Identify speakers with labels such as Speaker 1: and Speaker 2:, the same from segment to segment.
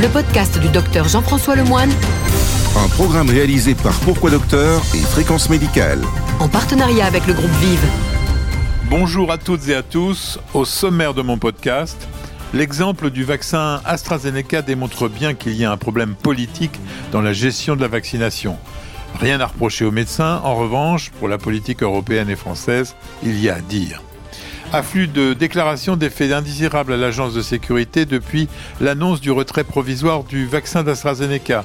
Speaker 1: le podcast du docteur Jean-François Lemoine,
Speaker 2: Un programme réalisé par Pourquoi Docteur et Fréquence Médicale.
Speaker 1: en partenariat avec le groupe Vive.
Speaker 3: Bonjour à toutes et à tous. Au sommaire de mon podcast, l'exemple du vaccin AstraZeneca démontre bien qu'il y a un problème politique dans la gestion de la vaccination. Rien à reprocher aux médecins, en revanche, pour la politique européenne et française, il y a à dire. Afflux de déclarations d'effets indésirables à l'agence de sécurité depuis l'annonce du retrait provisoire du vaccin d'AstraZeneca.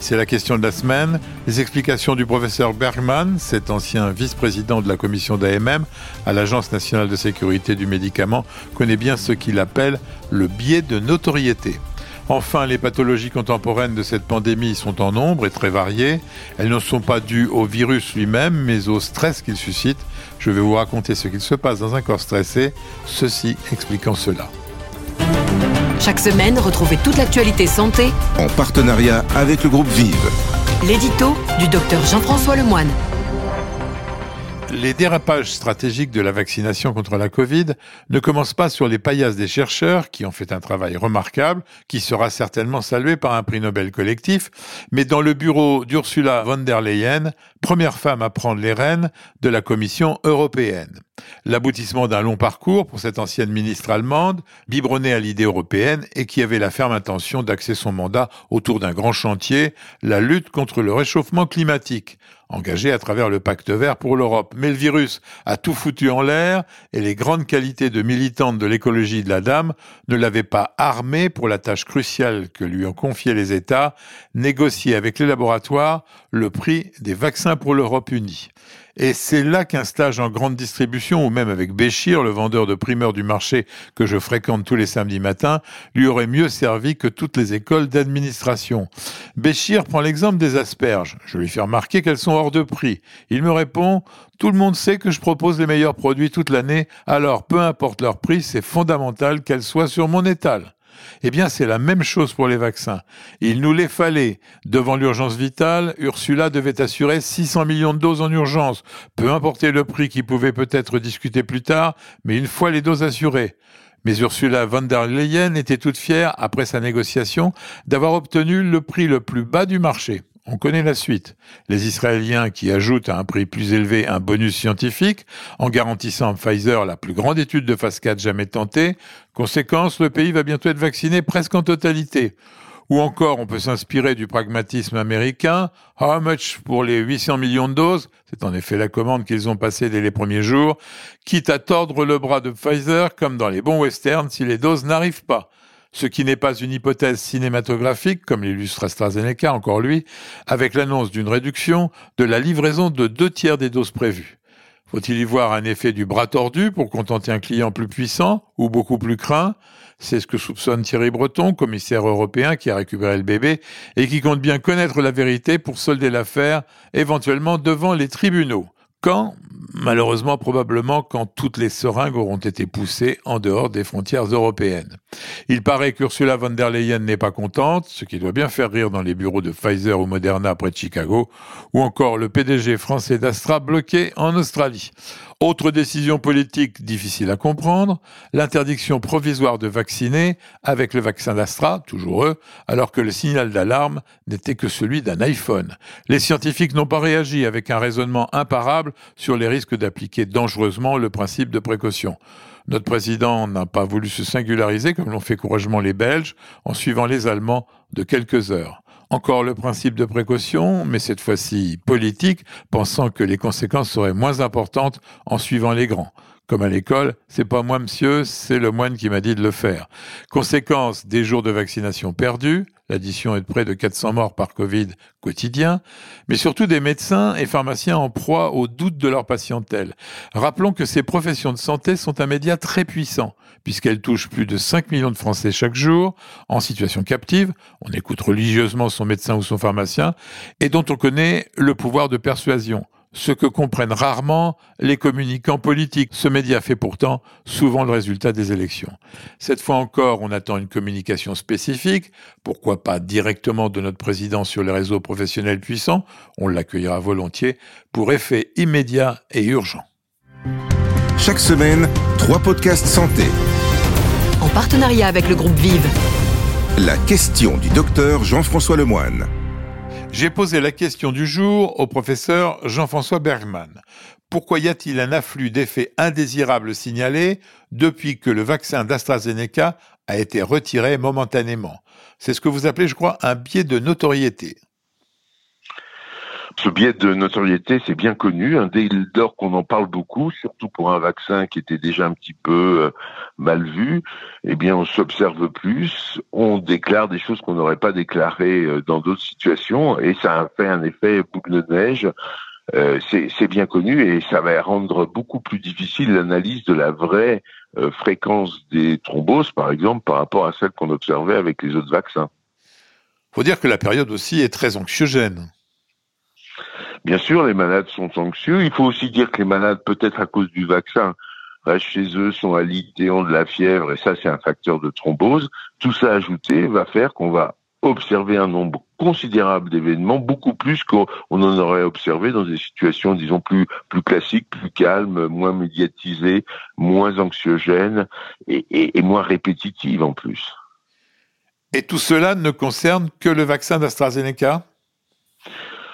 Speaker 3: C'est la question de la semaine. Les explications du professeur Bergman, cet ancien vice-président de la commission d'AMM à l'Agence nationale de sécurité du médicament, connaît bien ce qu'il appelle le biais de notoriété. Enfin, les pathologies contemporaines de cette pandémie sont en nombre et très variées. Elles ne sont pas dues au virus lui-même, mais au stress qu'il suscite. Je vais vous raconter ce qu'il se passe dans un corps stressé, ceci expliquant cela.
Speaker 1: Chaque semaine, retrouvez toute l'actualité santé,
Speaker 2: En partenariat avec le groupe Vive.
Speaker 1: l'édito du docteur Jean-François Lemoine.
Speaker 3: Les dérapages stratégiques de la vaccination contre la Covid ne commencent pas sur les paillasses des chercheurs, qui ont fait un travail remarquable, qui sera certainement salué par un prix Nobel collectif, mais dans le bureau d'Ursula von der Leyen, première femme à prendre les rênes de la Commission européenne. L'aboutissement d'un long parcours pour cette ancienne ministre allemande, biberonnée à l'idée européenne et qui avait la ferme intention d'axer son mandat autour d'un grand chantier, la lutte contre le réchauffement climatique, engagé à travers le pacte vert pour l'Europe. Mais le virus a tout foutu en l'air et les grandes qualités de militante de l'écologie de la dame ne l'avaient pas armée pour la tâche cruciale que lui ont confiée les États, négocier avec les laboratoires le prix des vaccins pour l'Europe unie. Et c'est là qu'un stage en grande distribution, ou même avec Béchir, le vendeur de primeurs du marché que je fréquente tous les samedis matins, lui aurait mieux servi que toutes les écoles d'administration. Béchir prend l'exemple des asperges. Je lui fais remarquer qu'elles sont hors de prix. Il me répond Tout le monde sait que je propose les meilleurs produits toute l'année, alors peu importe leur prix, c'est fondamental qu'elles soient sur mon étal. Eh bien, c'est la même chose pour les vaccins. Il nous les fallait. Devant l'urgence vitale, Ursula devait assurer 600 millions de doses en urgence. Peu importait le prix qui pouvait peut-être discuter plus tard, mais une fois les doses assurées. Mais Ursula von der Leyen était toute fière, après sa négociation, d'avoir obtenu le prix le plus bas du marché. On connaît la suite. Les Israéliens qui ajoutent à un prix plus élevé un bonus scientifique en garantissant à Pfizer la plus grande étude de phase 4 jamais tentée. Conséquence, le pays va bientôt être vacciné presque en totalité. Ou encore, on peut s'inspirer du pragmatisme américain. How much pour les 800 millions de doses? C'est en effet la commande qu'ils ont passée dès les premiers jours. Quitte à tordre le bras de Pfizer, comme dans les bons westerns, si les doses n'arrivent pas ce qui n'est pas une hypothèse cinématographique, comme l'illustre AstraZeneca, encore lui, avec l'annonce d'une réduction de la livraison de deux tiers des doses prévues. Faut-il y voir un effet du bras tordu pour contenter un client plus puissant ou beaucoup plus craint? C'est ce que soupçonne Thierry Breton, commissaire européen qui a récupéré le bébé et qui compte bien connaître la vérité pour solder l'affaire, éventuellement devant les tribunaux. Quand? Malheureusement, probablement quand toutes les seringues auront été poussées en dehors des frontières européennes. Il paraît qu'Ursula von der Leyen n'est pas contente, ce qui doit bien faire rire dans les bureaux de Pfizer ou Moderna près de Chicago, ou encore le PDG français d'Astra bloqué en Australie. Autre décision politique difficile à comprendre, l'interdiction provisoire de vacciner avec le vaccin d'Astra, toujours eux, alors que le signal d'alarme n'était que celui d'un iPhone. Les scientifiques n'ont pas réagi avec un raisonnement imparable sur les risques d'appliquer dangereusement le principe de précaution. Notre président n'a pas voulu se singulariser comme l'ont fait courageusement les Belges en suivant les Allemands de quelques heures. Encore le principe de précaution, mais cette fois-ci politique, pensant que les conséquences seraient moins importantes en suivant les grands. Comme à l'école, c'est pas moi monsieur, c'est le moine qui m'a dit de le faire. Conséquence des jours de vaccination perdus, l'addition est de près de 400 morts par Covid quotidien, mais surtout des médecins et pharmaciens en proie aux doutes de leur patientèle. Rappelons que ces professions de santé sont un média très puissant, puisqu'elles touchent plus de 5 millions de Français chaque jour, en situation captive, on écoute religieusement son médecin ou son pharmacien, et dont on connaît le pouvoir de persuasion ce que comprennent rarement les communicants politiques. Ce média fait pourtant souvent le résultat des élections. Cette fois encore, on attend une communication spécifique, pourquoi pas directement de notre président sur les réseaux professionnels puissants, on l'accueillera volontiers, pour effet immédiat et urgent.
Speaker 2: Chaque semaine, trois podcasts santé.
Speaker 1: En partenariat avec le groupe Vive.
Speaker 2: La question du docteur Jean-François Lemoine.
Speaker 3: J'ai posé la question du jour au professeur Jean-François Bergman. Pourquoi y a-t-il un afflux d'effets indésirables signalés depuis que le vaccin d'AstraZeneca a été retiré momentanément? C'est ce que vous appelez, je crois, un biais de notoriété.
Speaker 4: Ce biais de notoriété, c'est bien connu. Hein. Dès lors qu'on en parle beaucoup, surtout pour un vaccin qui était déjà un petit peu euh, mal vu, eh bien, on s'observe plus, on déclare des choses qu'on n'aurait pas déclarées euh, dans d'autres situations, et ça a fait un effet boucle de neige. Euh, c'est bien connu et ça va rendre beaucoup plus difficile l'analyse de la vraie fréquence des thromboses, par exemple, par rapport à celle qu'on observait avec les autres vaccins.
Speaker 3: Faut dire que la période aussi est très anxiogène.
Speaker 4: Bien sûr, les malades sont anxieux. Il faut aussi dire que les malades, peut-être à cause du vaccin, restent chez eux, sont alités, ont de la fièvre, et ça, c'est un facteur de thrombose. Tout ça ajouté va faire qu'on va observer un nombre considérable d'événements, beaucoup plus qu'on en aurait observé dans des situations, disons, plus, classiques, plus calmes, moins médiatisées, moins anxiogènes et moins répétitives en plus.
Speaker 3: Et tout cela ne concerne que le vaccin d'AstraZeneca?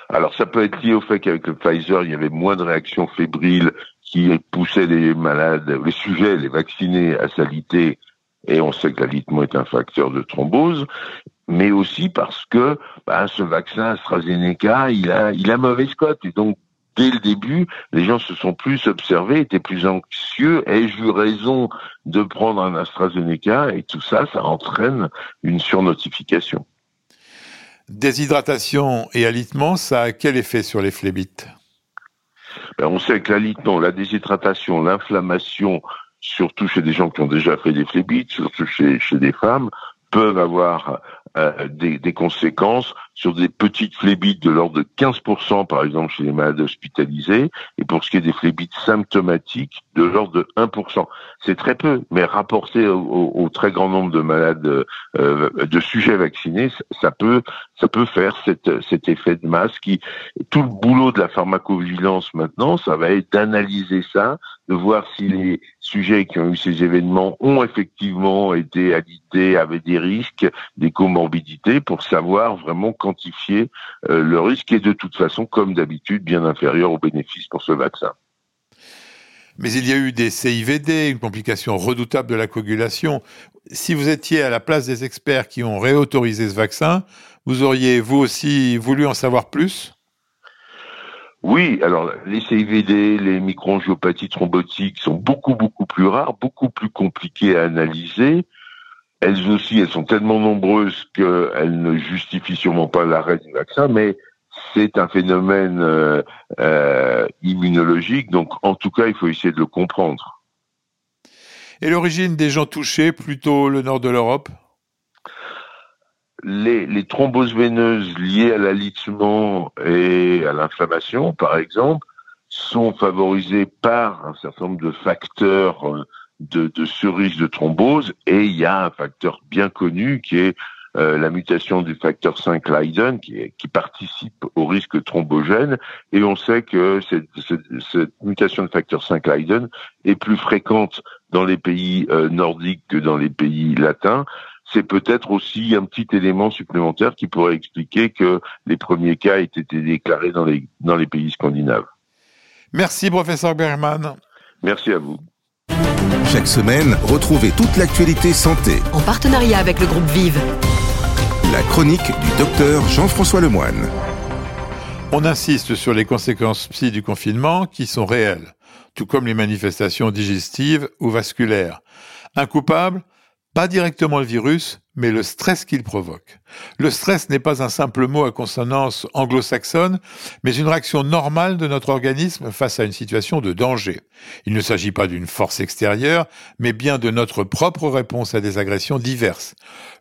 Speaker 4: Alors ça peut être lié au fait qu'avec le Pfizer, il y avait moins de réactions fébriles qui poussaient les malades, les sujets, les vaccinés à s'aliter, et on sait que l'alitement est un facteur de thrombose, mais aussi parce que bah, ce vaccin AstraZeneca, il a, il a mauvaise cote, et donc dès le début, les gens se sont plus observés, étaient plus anxieux. Ai-je eu raison de prendre un AstraZeneca? Et tout ça, ça entraîne une surnotification.
Speaker 3: Déshydratation et alitement, ça a quel effet sur les phlébites
Speaker 4: ben, On sait que l'alitement, la déshydratation, l'inflammation, surtout chez des gens qui ont déjà fait des phlébites, surtout chez, chez des femmes, peuvent avoir euh, des, des, conséquences sur des petites phlébites de l'ordre de 15%, par exemple, chez les malades hospitalisés, et pour ce qui est des phlébites symptomatiques, de l'ordre de 1%. C'est très peu, mais rapporté au, très grand nombre de malades, euh, de sujets vaccinés, ça peut, ça peut faire cet, cet effet de masse qui, tout le boulot de la pharmacovigilance maintenant, ça va être d'analyser ça, de voir si les sujets qui ont eu ces événements ont effectivement été agités, avaient des risques, des comorbidités, pour savoir vraiment quantifier euh, le risque est de toute façon, comme d'habitude, bien inférieur aux bénéfices pour ce vaccin.
Speaker 3: Mais il y a eu des CIVD, une complication redoutable de la coagulation. Si vous étiez à la place des experts qui ont réautorisé ce vaccin, vous auriez vous aussi voulu en savoir plus?
Speaker 4: Oui, alors les CIVD, les microangiopathies thrombotiques sont beaucoup beaucoup plus rares, beaucoup plus compliquées à analyser. Elles aussi, elles sont tellement nombreuses qu'elles ne justifient sûrement pas l'arrêt du vaccin, mais c'est un phénomène euh, euh, immunologique, donc en tout cas, il faut essayer de le comprendre.
Speaker 3: Et l'origine des gens touchés, plutôt le nord de l'Europe?
Speaker 4: Les, les, thromboses veineuses liées à l'alitement et à l'inflammation, par exemple, sont favorisées par un certain nombre de facteurs euh, de, de ce risque de thrombose et il y a un facteur bien connu qui est euh, la mutation du facteur 5 Leiden qui, qui, participe au risque thrombogène et on sait que cette, cette, mutation de facteur 5 Leiden est plus fréquente dans les pays euh, nordiques que dans les pays latins. C'est peut-être aussi un petit élément supplémentaire qui pourrait expliquer que les premiers cas aient été déclarés dans les, dans les pays scandinaves.
Speaker 3: Merci, professeur Bergman.
Speaker 4: Merci à vous.
Speaker 2: Chaque semaine, retrouvez toute l'actualité santé.
Speaker 1: En partenariat avec le groupe Vive.
Speaker 2: La chronique du docteur Jean-François Lemoine.
Speaker 3: On insiste sur les conséquences psy du confinement qui sont réelles, tout comme les manifestations digestives ou vasculaires. Un coupable? Pas directement le virus, mais le stress qu'il provoque. Le stress n'est pas un simple mot à consonance anglo-saxonne, mais une réaction normale de notre organisme face à une situation de danger. Il ne s'agit pas d'une force extérieure, mais bien de notre propre réponse à des agressions diverses.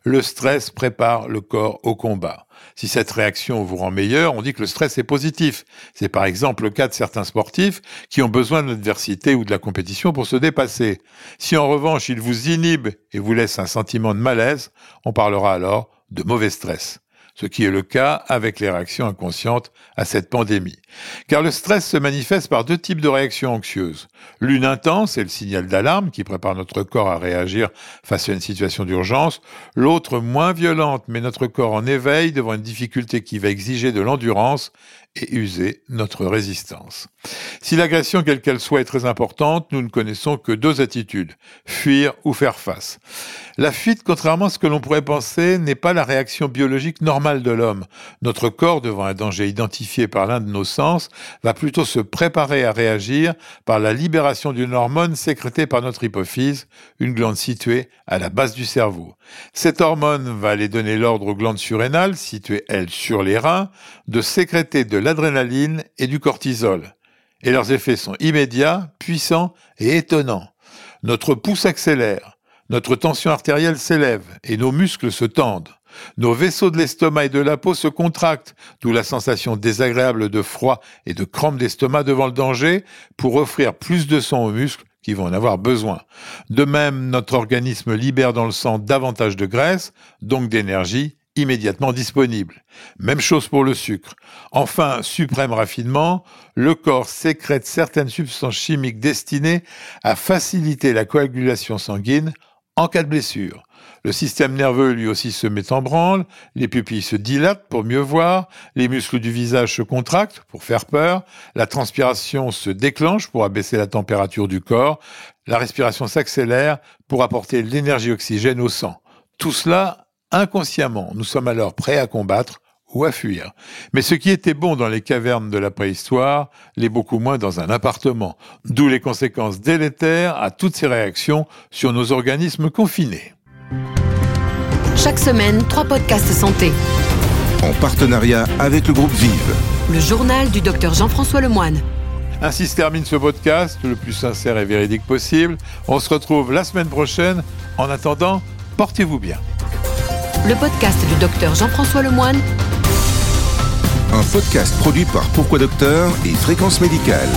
Speaker 3: Le stress prépare le corps au combat. Si cette réaction vous rend meilleur, on dit que le stress est positif. C'est par exemple le cas de certains sportifs qui ont besoin de l'adversité ou de la compétition pour se dépasser. Si en revanche il vous inhibe et vous laisse un sentiment de malaise, on parlera alors de mauvais stress. ce qui est le cas avec les réactions inconscientes à cette pandémie. Car le stress se manifeste par deux types de réactions anxieuses. L'une intense est le signal d'alarme qui prépare notre corps à réagir face à une situation d'urgence. L'autre moins violente met notre corps en éveil devant une difficulté qui va exiger de l'endurance et user notre résistance. Si l'agression, quelle qu'elle soit, est très importante, nous ne connaissons que deux attitudes, fuir ou faire face. La fuite, contrairement à ce que l'on pourrait penser, n'est pas la réaction biologique normale de l'homme. Notre corps, devant un danger identifié par l'un de nos sens, va plutôt se préparer à réagir par la libération d'une hormone sécrétée par notre hypophyse, une glande située à la base du cerveau. Cette hormone va aller donner l'ordre aux glandes surrénales, situées, elles, sur les reins, de sécréter de l'adrénaline et du cortisol. Et leurs effets sont immédiats, puissants et étonnants. Notre pouls s'accélère, notre tension artérielle s'élève et nos muscles se tendent. Nos vaisseaux de l'estomac et de la peau se contractent, d'où la sensation désagréable de froid et de crampe d'estomac devant le danger, pour offrir plus de sang aux muscles qui vont en avoir besoin. De même, notre organisme libère dans le sang davantage de graisse, donc d'énergie, immédiatement disponible. Même chose pour le sucre. Enfin, suprême raffinement, le corps sécrète certaines substances chimiques destinées à faciliter la coagulation sanguine en cas de blessure. Le système nerveux lui aussi se met en branle, les pupilles se dilatent pour mieux voir, les muscles du visage se contractent pour faire peur, la transpiration se déclenche pour abaisser la température du corps, la respiration s'accélère pour apporter l'énergie oxygène au sang. Tout cela Inconsciemment, nous sommes alors prêts à combattre ou à fuir. Mais ce qui était bon dans les cavernes de la préhistoire l'est beaucoup moins dans un appartement, d'où les conséquences délétères à toutes ces réactions sur nos organismes confinés.
Speaker 1: Chaque semaine, trois podcasts santé.
Speaker 2: En partenariat avec le groupe Vive.
Speaker 1: Le journal du docteur Jean-François Lemoine.
Speaker 3: Ainsi se termine ce podcast, le plus sincère et véridique possible. On se retrouve la semaine prochaine. En attendant, portez-vous bien
Speaker 1: le podcast du docteur Jean-François Lemoine.
Speaker 2: Un podcast produit par Pourquoi Docteur et Fréquence Médicale.